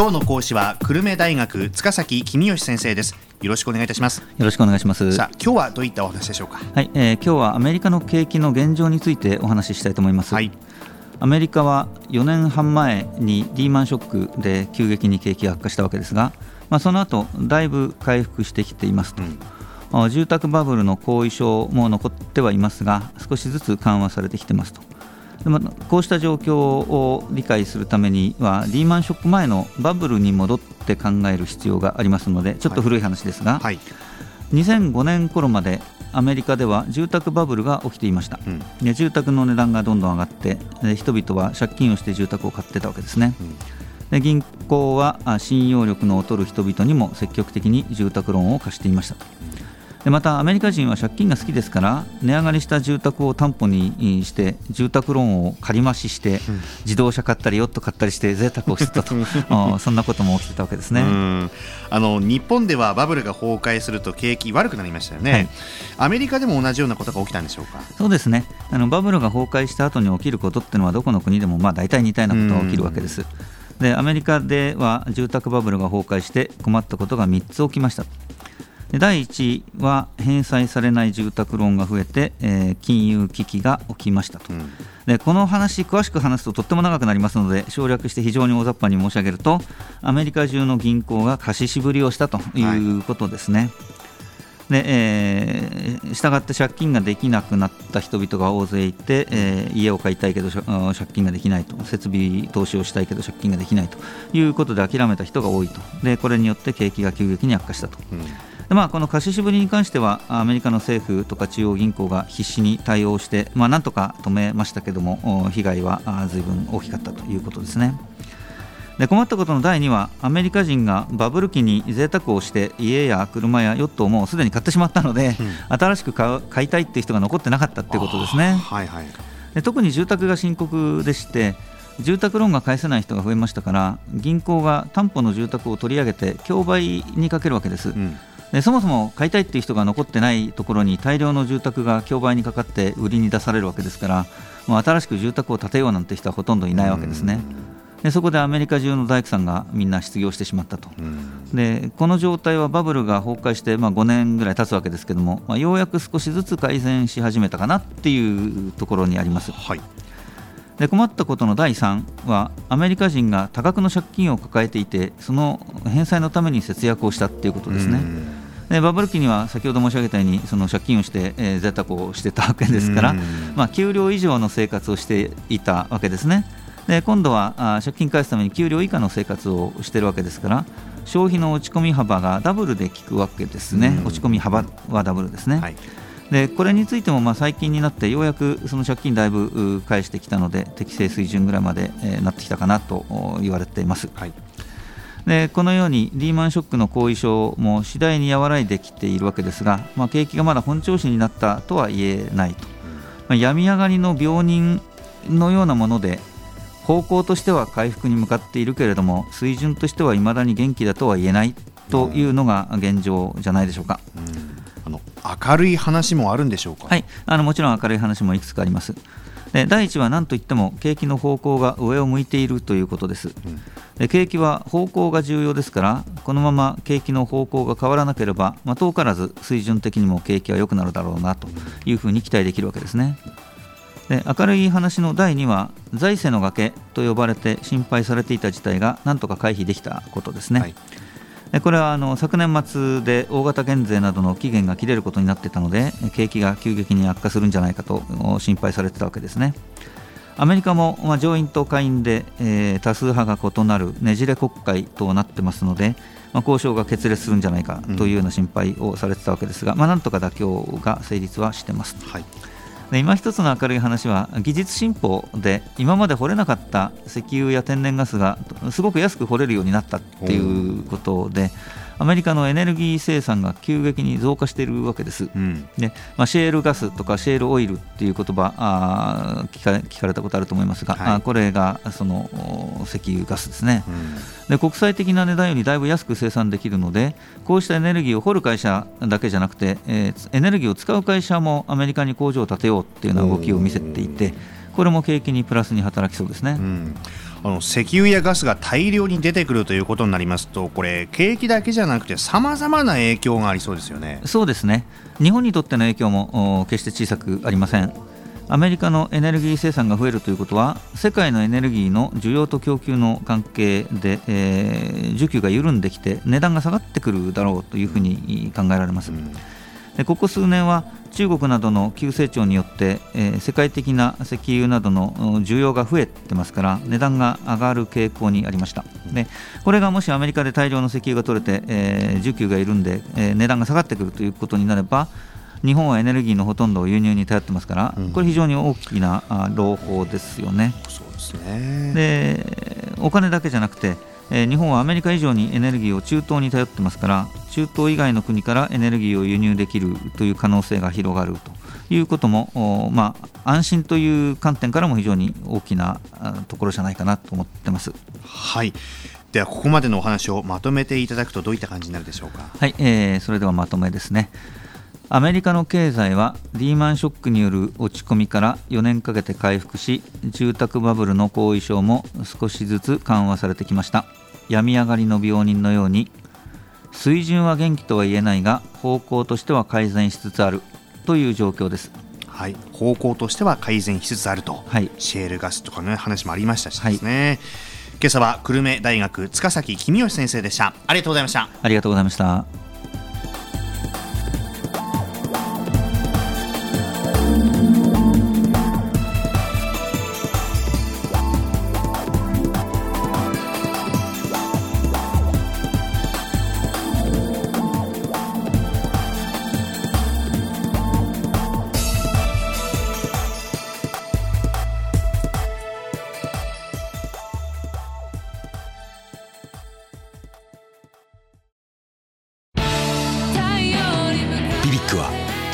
今日の講師は久留米大学塚崎公義先生です。よろしくお願いいたします。よろしくお願いします。さあ今日はどういったお話でしょうか？はい、えー、今日はアメリカの景気の現状についてお話ししたいと思います、はい、アメリカは4年半前にリーマンショックで急激に景気が悪化したわけですが、まあ、その後だいぶ回復してきていますと、うん、住宅バブルの後遺症も残ってはいますが少しずつ緩和されてきてますとでもこうした状況を理解するためにはリーマンショック前のバブルに戻って考える必要がありますのでちょっと古い話ですが、はい。はい、2005年頃までアメリカでは住宅バブルが起きていました、うん、で住宅の値段がどんどん上がってで人々は借金をして住宅を買ってたわけですね、うん、で銀行は信用力の劣る人々にも積極的に住宅ローンを貸していましたと、うんでまたアメリカ人は借金が好きですから値上がりした住宅を担保にして住宅ローンを借り増しして、自動車買ったりヨット買ったりして贅沢をしてたと。そんなことも起きてたわけですね。あの日本ではバブルが崩壊すると景気悪くなりましたよね、はい、アメリカでも同じようなことが起きたんでしょうか？そうですね。あのバブルが崩壊した後に起きることっていうのはどこの国でもまあ大体似たようなことが起きるわけです。でアメリカでは住宅バブルが崩壊して困ったことが3つ起きました。で第1は返済されない住宅ローンが増えて、えー、金融危機が起きましたと、うん、でこの話詳しく話すととっても長くなりますので省略して非常に大雑把に申し上げるとアメリカ中の銀行が貸し渋りをしたということですね。はいでえー、したがって借金ができなくなった人々が大勢いて、えー、家を買いたいけど借金ができないと。設備投資をしたいけど借金ができないということで諦めた人が多いと。でこれによって景気が急激に悪化したと。うんでまあ、この貸し渋りに関してはアメリカの政府とか中央銀行が必死に対応して、まあ、なんとか止めましたけども被害は随分大きかったということですね。で困ったことの第2はアメリカ人がバブル期に贅沢をして家や車やヨットをもうすでに買ってしまったので、うん、新しく買いたいっていう人が残ってなかったっていうことですね。はいはい、で特に住宅が深刻でして住宅ローンが返せない人が増えましたから銀行が担保の住宅を取り上げて競売にかけるわけです。うんでそもそも買いたいっていう人が残ってないところに大量の住宅が競売にかかって売りに出されるわけですからもう新しく住宅を建てようなんて人はほとんどいないわけですね。でそこでアメリカ中の大工さんがみんな失業してしまったと、でこの状態はバブルが崩壊して、まあ、5年ぐらい経つわけですけども、まあ、ようやく少しずつ改善し始めたかなっていうところにあります。はいで困ったことの第3はアメリカ人が多額の借金を抱えていてその返済のために節約をしたということですね。でバブル期には先ほど申し上げたようにその借金をして、えー、贅沢をしてたわけですから、まあ、給料以上の生活をしていたわけですね。で今度はあ借金返すために給料以下の生活をしているわけですから消費の落ち込み幅がダブルで効くわけですね、落ち込み幅はダブルですね。はいでこれについてもまあ最近になってようやくその借金だいぶ返してきたので適正水準ぐらいまで、えなってきたかなと言われています。はいでこのようにリーマンショックの後遺症も次第に和らいできているわけですが、まあ、景気がまだ本調子になったとは言えないと、まあ、病み上がりの病人のようなもので方向としては回復に向かっているけれども水準としてはいまだに元気だとは言えないというのが現状じゃないでしょうか。うん。明るい話もあるんでしょうか、はい、あのもちろん明るい話もいくつかあります。で第一は何といっても景気の方向が上を向いているということです、で景気は方向が重要ですからこのまま景気の方向が変わらなければ、まあ、遠からず水準的にも景気は良くなるだろうなというふうに期待できるわけですね。で明るい話の第2は財政の崖と呼ばれて心配されていた事態がなんとか回避できたことですね、はい。これはあの昨年末で大型減税などの期限が切れることになっていたので景気が急激に悪化するんじゃないかと心配されてたわけですね。アメリカも、まあ、上院と下院で、えー、多数派が異なるねじれ国会となってますので、まあ、交渉が決裂するんじゃないかというような心配をされてたわけですが、うん、まあ、なんとか妥協が成立はしてます。はいで今一つの明るい話は技術進歩で今まで掘れなかった石油や天然ガスがすごく安く掘れるようになったっていうことで、アメリカのエネルギー生産が急激に増加しているわけです。うん、でまあ、シェールガスとかシェールオイルっていう言葉あ聞か聞かれたことあると思いますが、はい、あこれがその石油ガスですね、うん、で。国際的な値段よりだいぶ安く生産できるので、こうしたエネルギーを掘る会社だけじゃなくて、えー、エネルギーを使う会社もアメリカに工場を建てようっていうような動きを見せていて、これも景気にプラスに働きそうですね。うんあの石油やガスが大量に出てくるということになりますと、これ、景気だけじゃなくて、さまざまな影響がありそうですよねそうですね、日本にとっての影響も決して小さくありません。アメリカのエネルギー生産が増えるということは、世界のエネルギーの需要と供給の関係で、えー、需給が緩んできて、値段が下がってくるだろうというふうに考えられます。うんでここ数年は中国などの急成長によって、えー、世界的な石油などの需要が増えてますから値段が上がる傾向にありました。でこれがもしアメリカで大量の石油が取れて、えー、需給が緩んで、えー、値段が下がってくるということになれば日本はエネルギーのほとんどを輸入に頼ってますから、これ非常に大きな朗報ですよね。そうですね。でお金だけじゃなくてえ日本はアメリカ以上にエネルギーを中東に頼ってますから中東以外の国からエネルギーを輸入できるという可能性が広がるということも、まあ、安心という観点からも非常に大きなところじゃないかなと思ってます。はいではここまでのお話をまとめていただくとどういった感じになるでしょうか？はい、えー、それではまとめですね。アメリカの経済はリーマンショックによる落ち込みから4年かけて回復し住宅バブルの後遺症も少しずつ緩和されてきました病み上がりの病人のように水準は元気とは言えないが方向としては改善しつつあるという状況です。はい、方向としては改善しつつあると、はい、シェールガスとかの、話もありましたしですね、はい、今朝は久留米大学塚崎公義先生でした。ありがとうございました。ありがとうございました